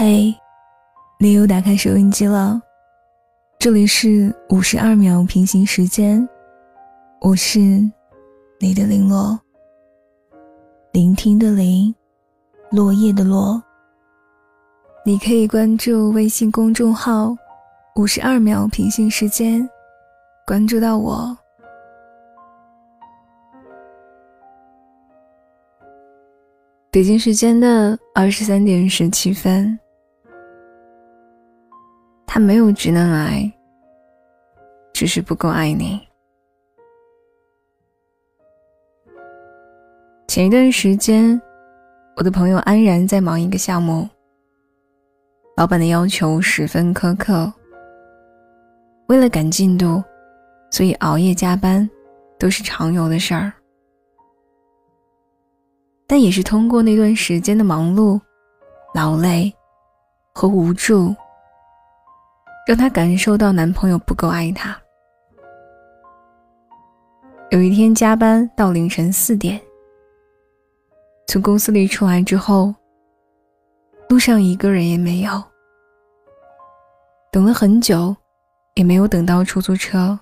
嘿，你又打开收音机了。这里是五十二秒平行时间，我是你的零落，聆听的聆，落叶的落。你可以关注微信公众号“五十二秒平行时间”，关注到我。北京时间的二十三点十七分，他没有直男癌，只是不够爱你。前一段时间，我的朋友安然在忙一个项目，老板的要求十分苛刻，为了赶进度，所以熬夜加班都是常有的事儿。但也是通过那段时间的忙碌、劳累和无助，让她感受到男朋友不够爱她。有一天加班到凌晨四点，从公司里出来之后，路上一个人也没有，等了很久，也没有等到出租车，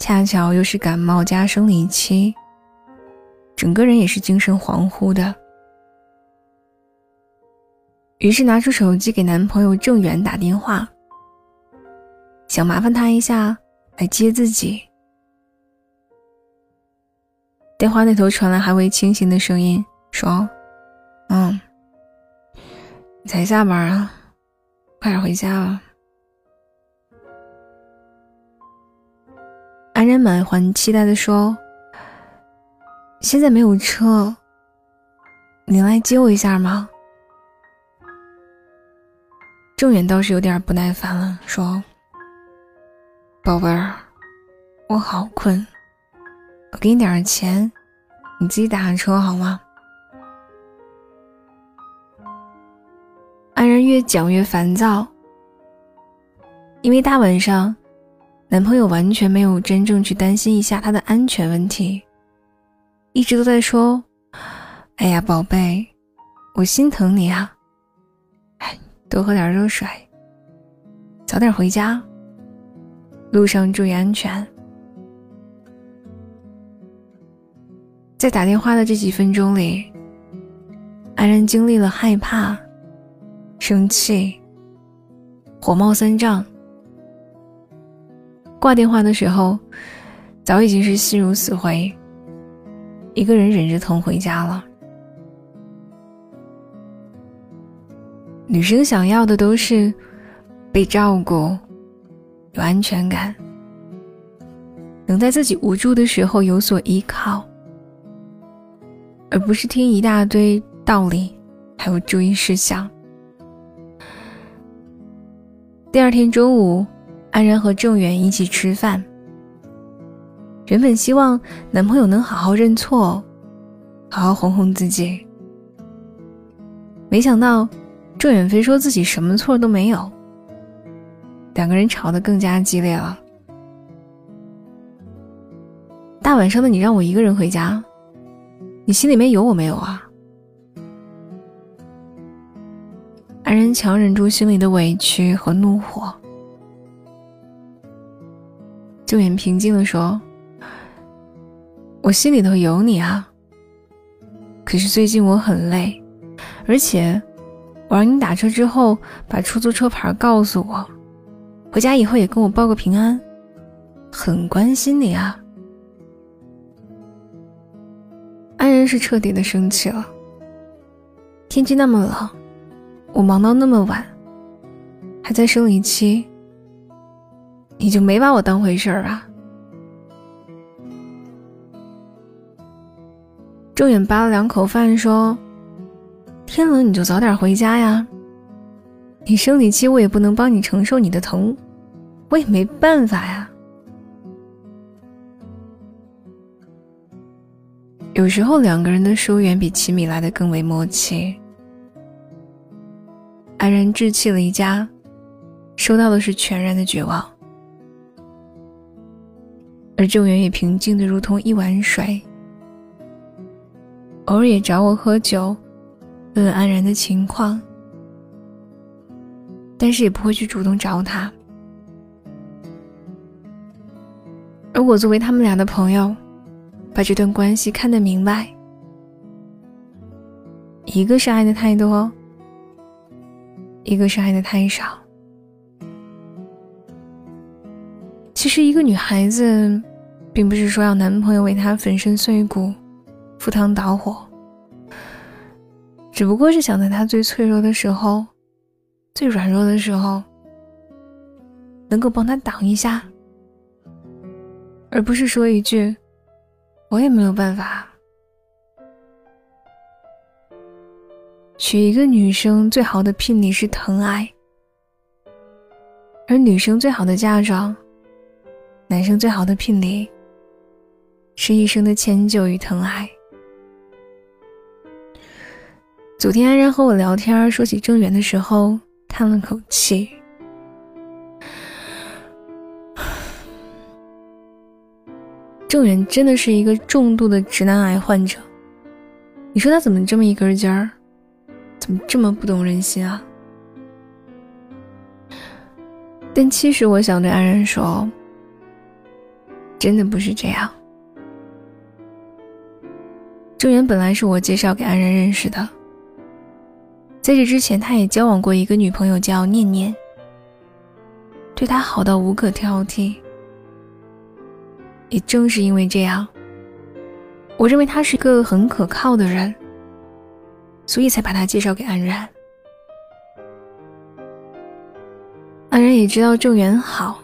恰巧又是感冒加生理期。整个人也是精神恍惚的，于是拿出手机给男朋友郑远打电话，想麻烦他一下来接自己。电话那头传来还未清醒的声音，说：“嗯，你才下班啊，快点回家吧。”安然满怀期待的说。现在没有车，你来接我一下吗？郑远倒是有点不耐烦了，说：“宝贝儿，我好困，我给你点钱，你自己打车好吗？”安然越讲越烦躁，因为大晚上，男朋友完全没有真正去担心一下她的安全问题。一直都在说：“哎呀，宝贝，我心疼你啊！多喝点热水，早点回家，路上注意安全。”在打电话的这几分钟里，安然经历了害怕、生气、火冒三丈。挂电话的时候，早已经是心如死灰。一个人忍着疼回家了。女生想要的都是被照顾、有安全感，能在自己无助的时候有所依靠，而不是听一大堆道理，还有注意事项。第二天中午，安然和郑远一起吃饭。原本希望男朋友能好好认错，好好哄哄自己。没想到郑远飞说自己什么错都没有，两个人吵得更加激烈了。大晚上的你让我一个人回家，你心里面有我没有啊？安然强忍住心里的委屈和怒火，郑远平静的说。我心里头有你啊。可是最近我很累，而且我让你打车之后把出租车牌告诉我，回家以后也跟我报个平安，很关心你啊。安然是彻底的生气了。天气那么冷，我忙到那么晚，还在生理期，你就没把我当回事儿啊？郑远扒了两口饭，说：“天冷你就早点回家呀。你生理期，我也不能帮你承受你的疼，我也没办法呀。有时候两个人的疏远比亲密来的更为默契。”安然置气了一家，收到的是全然的绝望，而郑源也平静的如同一碗水。偶尔也找我喝酒，问安然的情况。但是也不会去主动找他。而我作为他们俩的朋友，把这段关系看得明白，一个是爱的太多，一个是爱的太少。其实，一个女孩子，并不是说要男朋友为她粉身碎骨、赴汤蹈火，只不过是想在他最脆弱的时候、最软弱的时候，能够帮他挡一下，而不是说一句“我也没有办法”。娶一个女生最好的聘礼是疼爱，而女生最好的嫁妆。男生最好的聘礼，是一生的迁就与疼爱。昨天安然和我聊天，说起郑源的时候，叹了口气。郑源真的是一个重度的直男癌患者，你说他怎么这么一根筋儿，怎么这么不懂人心啊？但其实我想对安然说。真的不是这样。郑源本来是我介绍给安然认识的，在这之前，他也交往过一个女朋友叫念念，对他好到无可挑剔。也正是因为这样，我认为他是一个很可靠的人，所以才把他介绍给安然。安然也知道郑源好。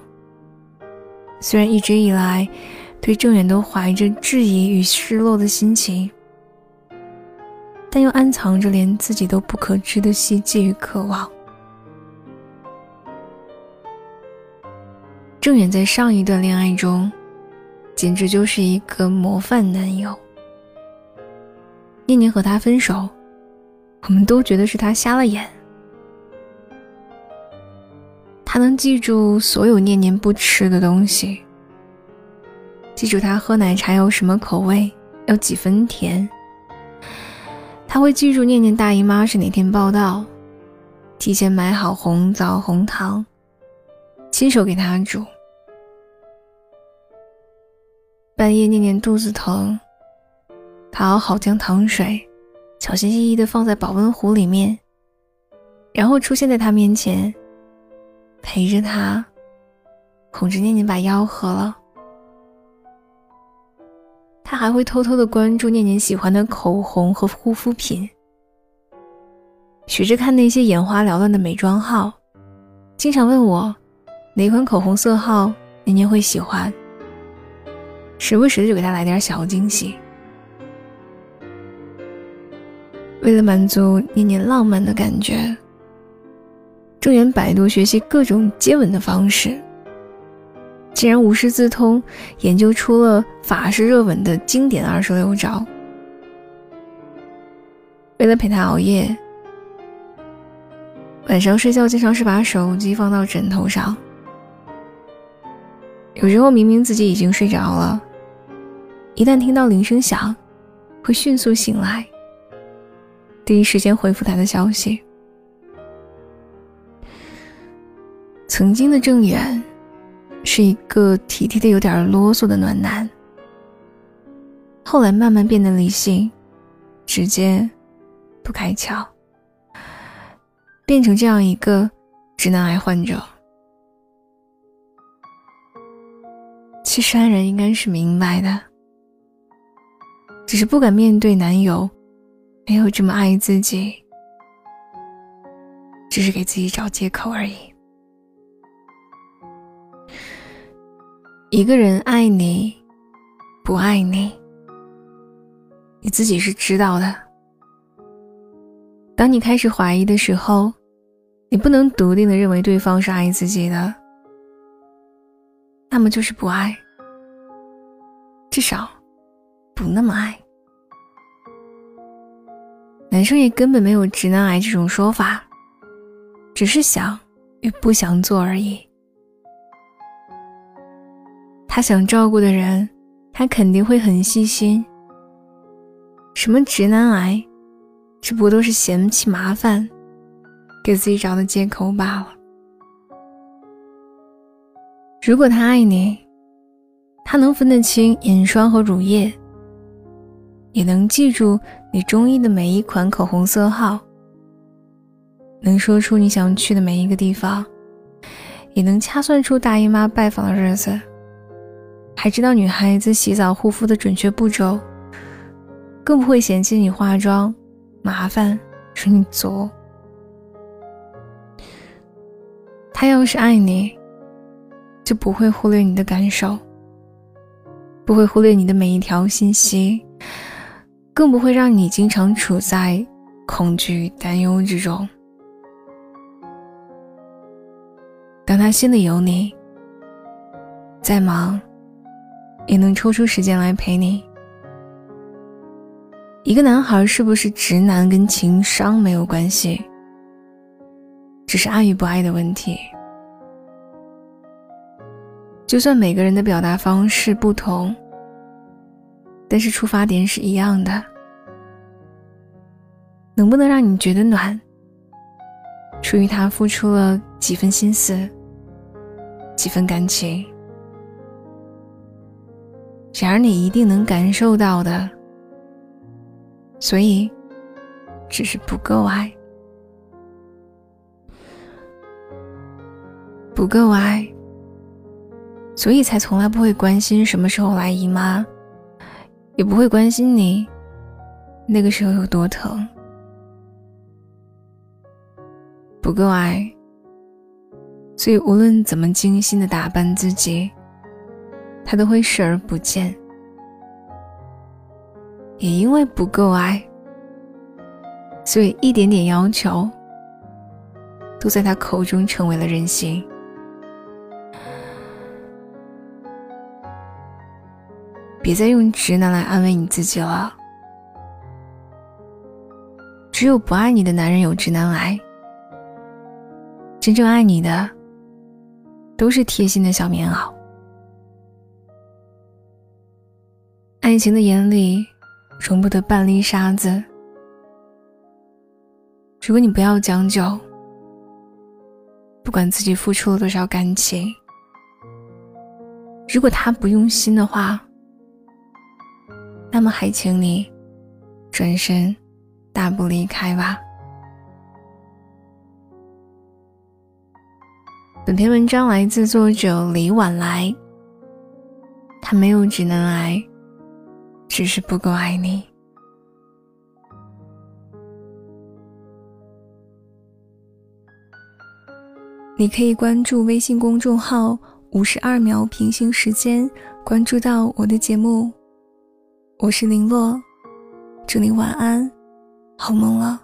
虽然一直以来，对郑远都怀着质疑与失落的心情，但又暗藏着连自己都不可知的希冀与渴望。郑远在上一段恋爱中，简直就是一个模范男友。念念和他分手，我们都觉得是他瞎了眼。他能记住所有念念不吃的东西，记住他喝奶茶要什么口味，要几分甜。他会记住念念大姨妈是哪天报道，提前买好红枣红糖，亲手给他煮。半夜念念肚子疼，他熬好姜糖水，小心翼翼地放在保温壶里面，然后出现在他面前。陪着他，哄着念念把药喝了。他还会偷偷的关注念念喜欢的口红和护肤品，学着看那些眼花缭乱的美妆号，经常问我哪款口红色号念念会喜欢，时不时的就给他来点小惊喜。为了满足念念浪漫的感觉。郑源百度学习各种接吻的方式，竟然无师自通研究出了法式热吻的经典二十六招。为了陪他熬夜，晚上睡觉经常是把手机放到枕头上，有时候明明自己已经睡着了，一旦听到铃声响，会迅速醒来，第一时间回复他的消息。曾经的郑远，是一个体贴的有点啰嗦的暖男。后来慢慢变得理性、直接、不开窍，变成这样一个直男癌患者。其实安然应该是明白的，只是不敢面对男友没有这么爱自己，只是给自己找借口而已。一个人爱你，不爱你，你自己是知道的。当你开始怀疑的时候，你不能笃定的认为对方是爱自己的，那么就是不爱，至少不那么爱。男生也根本没有直男癌这种说法，只是想与不想做而已。他想照顾的人，他肯定会很细心。什么直男癌，只不都是嫌弃麻烦，给自己找的借口罢了。如果他爱你，他能分得清眼霜和乳液，也能记住你中意的每一款口红色号，能说出你想去的每一个地方，也能掐算出大姨妈拜访的日子，还知道女孩子洗澡护肤的准确步骤，更不会嫌弃你化妆麻烦，说你作。他要是爱你。就不会忽略你的感受，不会忽略你的每一条信息，更不会让你经常处在恐惧、担忧之中。当他心里有你，再忙也能抽出时间来陪你。一个男孩是不是直男跟情商没有关系，只是爱与不爱的问题。就算每个人的表达方式不同，但是出发点是一样的。能不能让你觉得暖？出于他付出了几分心思，几分感情。然而你一定能感受到的，所以只是不够爱，不够爱。所以才从来不会关心什么时候来姨妈，也不会关心你那个时候有多疼。不够爱，所以无论怎么精心的打扮自己，他都会视而不见。也因为不够爱，所以一点点要求，都在他口中成为了任性。别再用直男来安慰你自己了。只有不爱你的男人有直男癌，真正爱你的都是贴心的小棉袄。爱情的眼里容不得半粒沙子。如果你不要将就，不管自己付出了多少感情，如果他不用心的话。那么还请你转身大步离开吧。本篇文章来自作者李晚来。他没有只能爱，只是不够爱你。你可以关注微信公众号“五十二秒平行时间”，关注到我的节目。我是林洛，祝你晚安，好梦了。